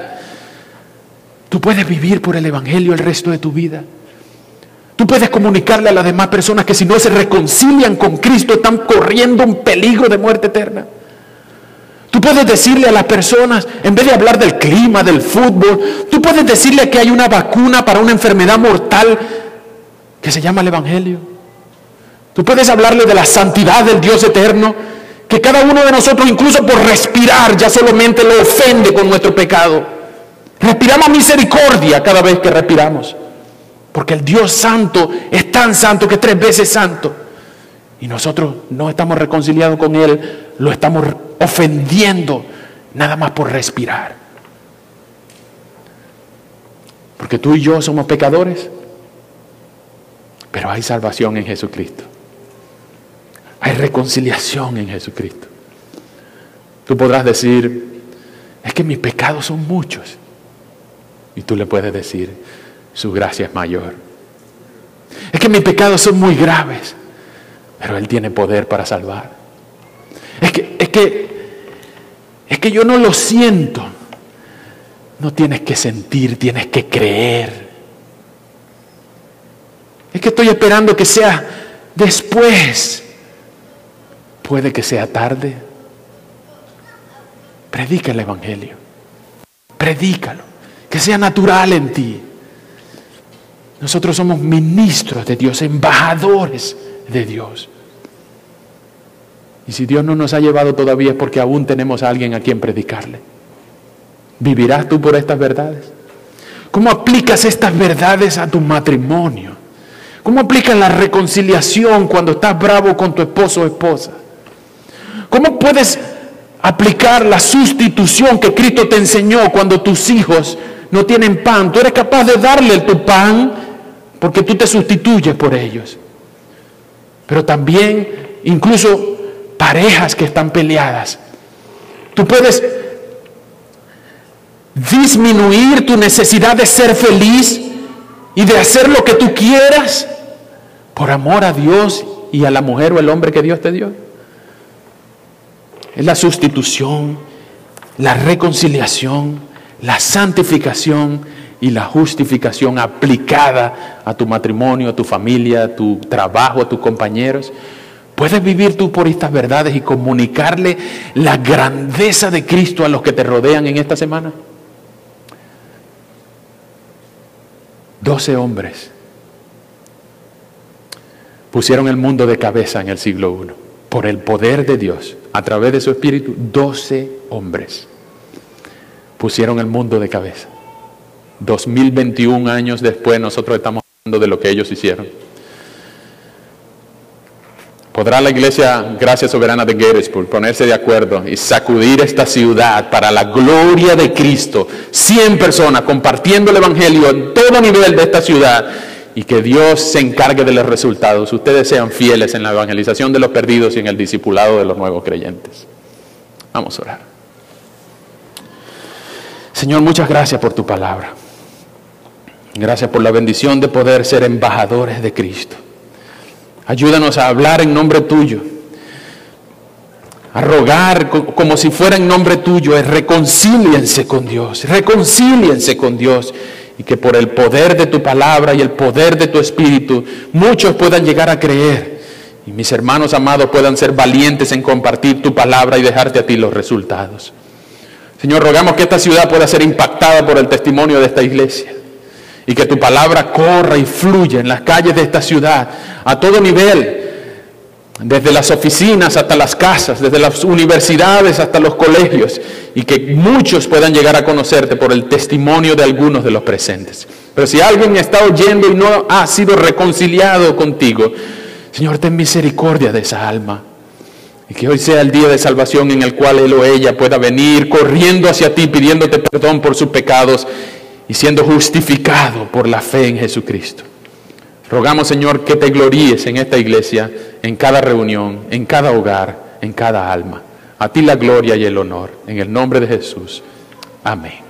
[SPEAKER 1] Tú puedes vivir por el Evangelio el resto de tu vida. Tú puedes comunicarle a las demás personas que si no se reconcilian con Cristo están corriendo un peligro de muerte eterna. Tú puedes decirle a las personas, en vez de hablar del clima, del fútbol, tú puedes decirle que hay una vacuna para una enfermedad mortal que se llama el Evangelio. Tú puedes hablarle de la santidad del Dios eterno que cada uno de nosotros, incluso por respirar, ya solamente lo ofende con nuestro pecado. Respiramos misericordia cada vez que respiramos. Porque el Dios santo es tan santo que tres veces santo. Y nosotros no estamos reconciliados con Él, lo estamos ofendiendo nada más por respirar. Porque tú y yo somos pecadores, pero hay salvación en Jesucristo. Hay reconciliación en Jesucristo. Tú podrás decir, es que mis pecados son muchos. Y tú le puedes decir, su gracia es mayor. Es que mis pecados son muy graves, pero Él tiene poder para salvar. Es que, es que, es que yo no lo siento. No tienes que sentir, tienes que creer. Es que estoy esperando que sea después. Puede que sea tarde. Predica el Evangelio. Predícalo. Que sea natural en ti. Nosotros somos ministros de Dios, embajadores de Dios. Y si Dios no nos ha llevado todavía es porque aún tenemos a alguien a quien predicarle. ¿Vivirás tú por estas verdades? ¿Cómo aplicas estas verdades a tu matrimonio? ¿Cómo aplicas la reconciliación cuando estás bravo con tu esposo o esposa? ¿Cómo puedes aplicar la sustitución que Cristo te enseñó cuando tus hijos no tienen pan? Tú eres capaz de darle tu pan porque tú te sustituyes por ellos. Pero también incluso parejas que están peleadas. Tú puedes disminuir tu necesidad de ser feliz y de hacer lo que tú quieras por amor a Dios y a la mujer o el hombre que Dios te dio. Es la sustitución, la reconciliación, la santificación y la justificación aplicada a tu matrimonio, a tu familia, a tu trabajo, a tus compañeros. ¿Puedes vivir tú por estas verdades y comunicarle la grandeza de Cristo a los que te rodean en esta semana? Doce hombres pusieron el mundo de cabeza en el siglo I por el poder de Dios, a través de su espíritu, doce hombres pusieron el mundo de cabeza. 2021 años después nosotros estamos hablando de lo que ellos hicieron. ¿Podrá la iglesia Gracia Soberana de Gettysburg ponerse de acuerdo y sacudir esta ciudad para la gloria de Cristo? 100 personas compartiendo el Evangelio en todo nivel de esta ciudad y que Dios se encargue de los resultados. Ustedes sean fieles en la evangelización de los perdidos y en el discipulado de los nuevos creyentes. Vamos a orar. Señor, muchas gracias por tu palabra. Gracias por la bendición de poder ser embajadores de Cristo. Ayúdanos a hablar en nombre tuyo, a rogar como si fuera en nombre tuyo, reconcíliense con Dios, reconcíliense con Dios y que por el poder de tu palabra y el poder de tu espíritu muchos puedan llegar a creer y mis hermanos amados puedan ser valientes en compartir tu palabra y dejarte a ti los resultados. Señor, rogamos que esta ciudad pueda ser impactada por el testimonio de esta iglesia y que tu palabra corra y fluya en las calles de esta ciudad a todo nivel, desde las oficinas hasta las casas, desde las universidades hasta los colegios, y que muchos puedan llegar a conocerte por el testimonio de algunos de los presentes. Pero si alguien está oyendo y no ha sido reconciliado contigo, Señor, ten misericordia de esa alma. Y que hoy sea el día de salvación en el cual él o ella pueda venir corriendo hacia ti pidiéndote perdón por sus pecados y siendo justificado por la fe en Jesucristo. Rogamos, Señor, que te gloríes en esta iglesia, en cada reunión, en cada hogar, en cada alma. A ti la gloria y el honor. En el nombre de Jesús. Amén.